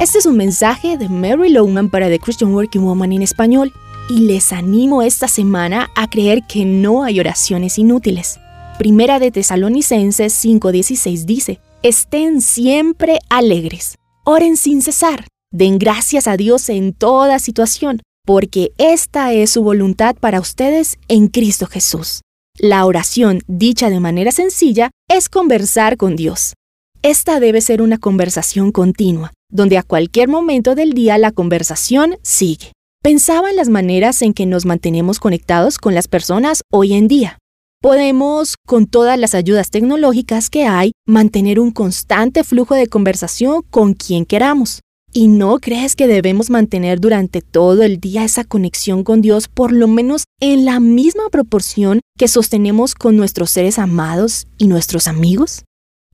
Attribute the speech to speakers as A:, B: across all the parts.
A: Este es un mensaje de Mary Lowman para The Christian Working Woman en español y les animo esta semana a creer que no hay oraciones inútiles. Primera de Tesalonicenses 5:16 dice, estén siempre alegres, oren sin cesar, den gracias a Dios en toda situación, porque esta es su voluntad para ustedes en Cristo Jesús. La oración, dicha de manera sencilla, es conversar con Dios. Esta debe ser una conversación continua, donde a cualquier momento del día la conversación sigue. Pensaba en las maneras en que nos mantenemos conectados con las personas hoy en día. Podemos, con todas las ayudas tecnológicas que hay, mantener un constante flujo de conversación con quien queramos. ¿Y no crees que debemos mantener durante todo el día esa conexión con Dios por lo menos en la misma proporción que sostenemos con nuestros seres amados y nuestros amigos?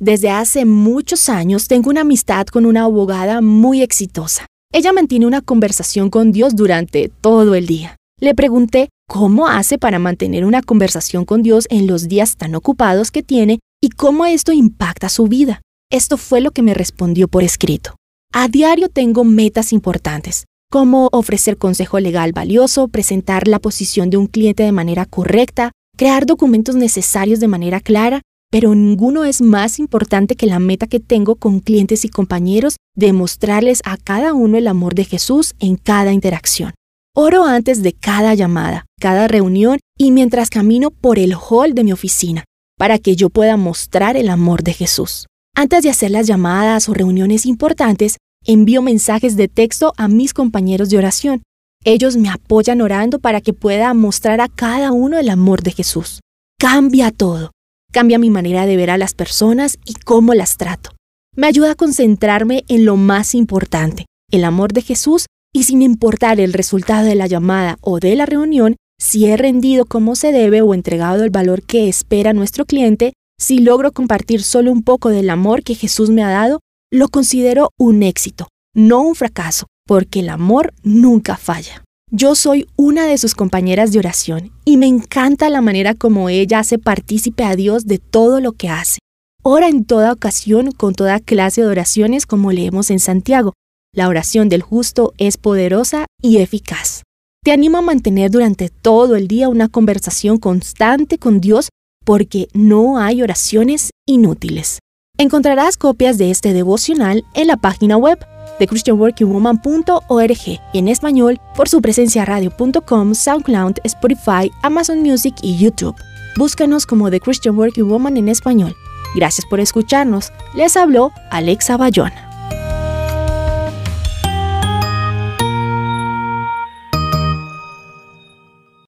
A: Desde hace muchos años tengo una amistad con una abogada muy exitosa. Ella mantiene una conversación con Dios durante todo el día. Le pregunté cómo hace para mantener una conversación con Dios en los días tan ocupados que tiene y cómo esto impacta su vida. Esto fue lo que me respondió por escrito. A diario tengo metas importantes, como ofrecer consejo legal valioso, presentar la posición de un cliente de manera correcta, crear documentos necesarios de manera clara, pero ninguno es más importante que la meta que tengo con clientes y compañeros de mostrarles a cada uno el amor de Jesús en cada interacción. Oro antes de cada llamada, cada reunión y mientras camino por el hall de mi oficina, para que yo pueda mostrar el amor de Jesús. Antes de hacer las llamadas o reuniones importantes, envío mensajes de texto a mis compañeros de oración. Ellos me apoyan orando para que pueda mostrar a cada uno el amor de Jesús. Cambia todo. Cambia mi manera de ver a las personas y cómo las trato. Me ayuda a concentrarme en lo más importante, el amor de Jesús, y sin importar el resultado de la llamada o de la reunión, si he rendido como se debe o entregado el valor que espera nuestro cliente, si logro compartir solo un poco del amor que Jesús me ha dado, lo considero un éxito, no un fracaso, porque el amor nunca falla. Yo soy una de sus compañeras de oración y me encanta la manera como ella hace partícipe a Dios de todo lo que hace. Ora en toda ocasión con toda clase de oraciones como leemos en Santiago. La oración del justo es poderosa y eficaz. Te animo a mantener durante todo el día una conversación constante con Dios porque no hay oraciones inútiles. Encontrarás copias de este devocional en la página web de christianworkingwoman.org y en español por su presencia radio.com, SoundCloud, Spotify, Amazon Music y YouTube. Búscanos como The Christian Working Woman en español. Gracias por escucharnos. Les habló Alexa Bayona.